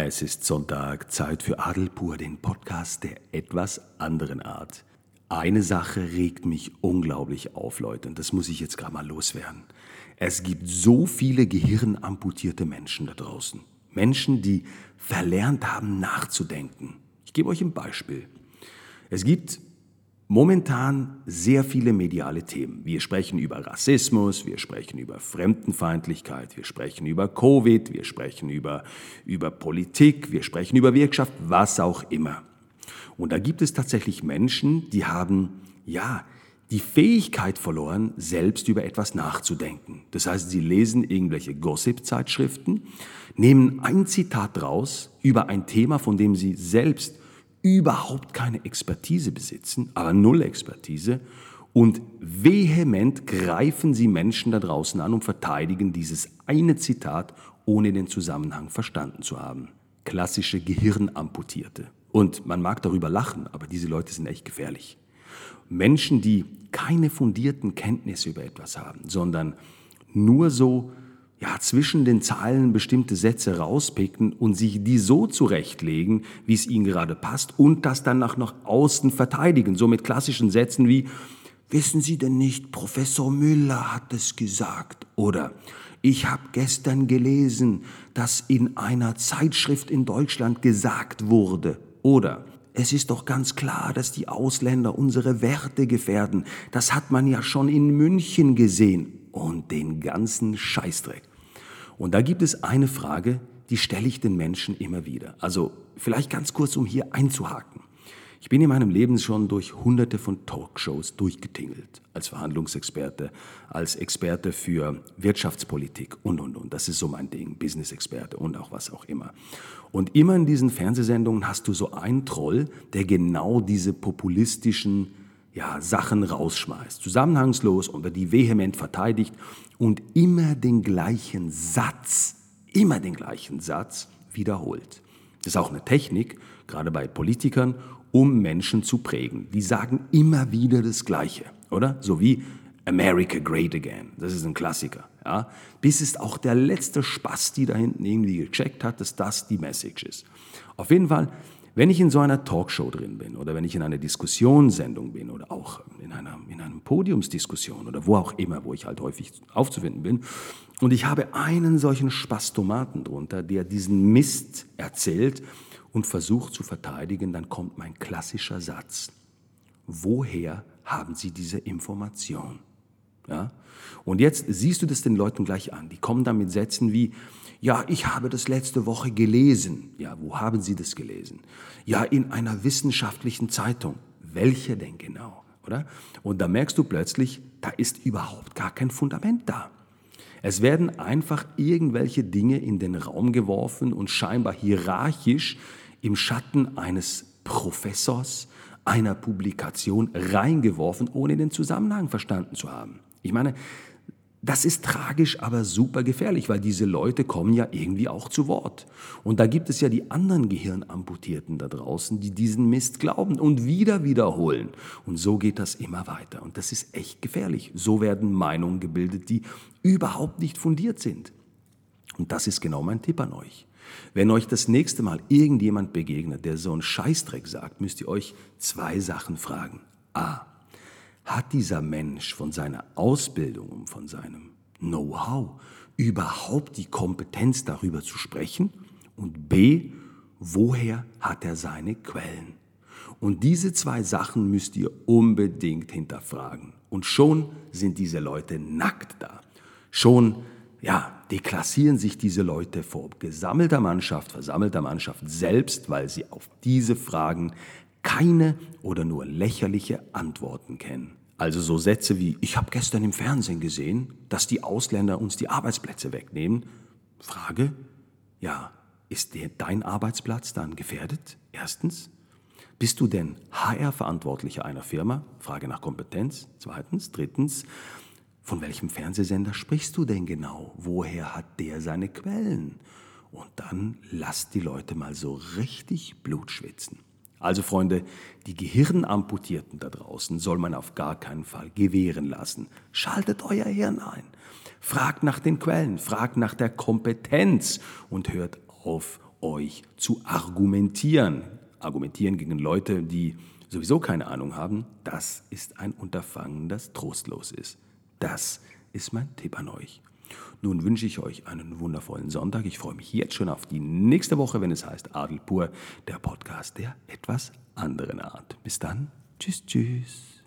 Es ist Sonntag, Zeit für Adelpur, den Podcast der etwas anderen Art. Eine Sache regt mich unglaublich auf, Leute, und das muss ich jetzt gerade mal loswerden. Es gibt so viele gehirnamputierte Menschen da draußen. Menschen, die verlernt haben, nachzudenken. Ich gebe euch ein Beispiel. Es gibt momentan sehr viele mediale Themen. Wir sprechen über Rassismus, wir sprechen über Fremdenfeindlichkeit, wir sprechen über Covid, wir sprechen über, über Politik, wir sprechen über Wirtschaft, was auch immer. Und da gibt es tatsächlich Menschen, die haben, ja, die Fähigkeit verloren, selbst über etwas nachzudenken. Das heißt, sie lesen irgendwelche Gossip-Zeitschriften, nehmen ein Zitat raus über ein Thema, von dem sie selbst überhaupt keine Expertise besitzen, aber null Expertise, und vehement greifen sie Menschen da draußen an und verteidigen dieses eine Zitat, ohne den Zusammenhang verstanden zu haben. Klassische Gehirnamputierte. Und man mag darüber lachen, aber diese Leute sind echt gefährlich. Menschen, die keine fundierten Kenntnisse über etwas haben, sondern nur so ja, zwischen den Zeilen bestimmte Sätze rauspicken und sich die so zurechtlegen, wie es ihnen gerade passt und das dann nach, nach außen verteidigen. So mit klassischen Sätzen wie, wissen Sie denn nicht, Professor Müller hat es gesagt oder ich habe gestern gelesen, dass in einer Zeitschrift in Deutschland gesagt wurde oder es ist doch ganz klar, dass die Ausländer unsere Werte gefährden. Das hat man ja schon in München gesehen. Und den ganzen Scheißdreck. Und da gibt es eine Frage, die stelle ich den Menschen immer wieder. Also vielleicht ganz kurz, um hier einzuhaken. Ich bin in meinem Leben schon durch hunderte von Talkshows durchgetingelt, als Verhandlungsexperte, als Experte für Wirtschaftspolitik und, und, und. Das ist so mein Ding, Business-Experte und auch was auch immer. Und immer in diesen Fernsehsendungen hast du so einen Troll, der genau diese populistischen ja, Sachen rausschmeißt, zusammenhangslos oder die vehement verteidigt und immer den gleichen Satz, immer den gleichen Satz wiederholt. Das ist auch eine Technik, gerade bei Politikern, um Menschen zu prägen. Die sagen immer wieder das Gleiche, oder? So wie America Great Again. Das ist ein Klassiker. Ja? Bis es auch der letzte Spaß, die da hinten irgendwie gecheckt hat, dass das die Message ist. Auf jeden Fall wenn ich in so einer Talkshow drin bin oder wenn ich in einer Diskussionssendung bin oder auch in einer, in einer Podiumsdiskussion oder wo auch immer, wo ich halt häufig aufzufinden bin, und ich habe einen solchen Spastomaten drunter, der diesen Mist erzählt und versucht zu verteidigen, dann kommt mein klassischer Satz. Woher haben Sie diese Information? Ja? Und jetzt siehst du das den Leuten gleich an. Die kommen dann mit Sätzen wie, ja, ich habe das letzte Woche gelesen. Ja, wo haben Sie das gelesen? Ja, in einer wissenschaftlichen Zeitung. Welche denn genau? Oder? Und da merkst du plötzlich, da ist überhaupt gar kein Fundament da. Es werden einfach irgendwelche Dinge in den Raum geworfen und scheinbar hierarchisch im Schatten eines Professors, einer Publikation reingeworfen, ohne den Zusammenhang verstanden zu haben. Ich meine, das ist tragisch, aber super gefährlich, weil diese Leute kommen ja irgendwie auch zu Wort. Und da gibt es ja die anderen Gehirnamputierten da draußen, die diesen Mist glauben und wieder wiederholen. Und so geht das immer weiter. Und das ist echt gefährlich. So werden Meinungen gebildet, die überhaupt nicht fundiert sind. Und das ist genau mein Tipp an euch. Wenn euch das nächste Mal irgendjemand begegnet, der so einen Scheißdreck sagt, müsst ihr euch zwei Sachen fragen. A. Hat dieser Mensch von seiner Ausbildung und von seinem Know-how überhaupt die Kompetenz darüber zu sprechen? Und B, woher hat er seine Quellen? Und diese zwei Sachen müsst ihr unbedingt hinterfragen. Und schon sind diese Leute nackt da. Schon, ja, deklassieren sich diese Leute vor gesammelter Mannschaft, versammelter Mannschaft selbst, weil sie auf diese Fragen keine oder nur lächerliche Antworten kennen. Also so Sätze wie, ich habe gestern im Fernsehen gesehen, dass die Ausländer uns die Arbeitsplätze wegnehmen. Frage, ja, ist der, dein Arbeitsplatz dann gefährdet? Erstens. Bist du denn HR-Verantwortlicher einer Firma? Frage nach Kompetenz. Zweitens. Drittens. Von welchem Fernsehsender sprichst du denn genau? Woher hat der seine Quellen? Und dann lass die Leute mal so richtig Blut schwitzen. Also Freunde, die Gehirnamputierten da draußen soll man auf gar keinen Fall gewähren lassen. Schaltet euer Hirn ein. Fragt nach den Quellen, fragt nach der Kompetenz und hört auf, euch zu argumentieren. Argumentieren gegen Leute, die sowieso keine Ahnung haben, das ist ein Unterfangen, das trostlos ist. Das ist mein Tipp an euch. Nun wünsche ich euch einen wundervollen Sonntag. Ich freue mich jetzt schon auf die nächste Woche, wenn es heißt Adel pur, der Podcast der etwas anderen Art. Bis dann. Tschüss, tschüss.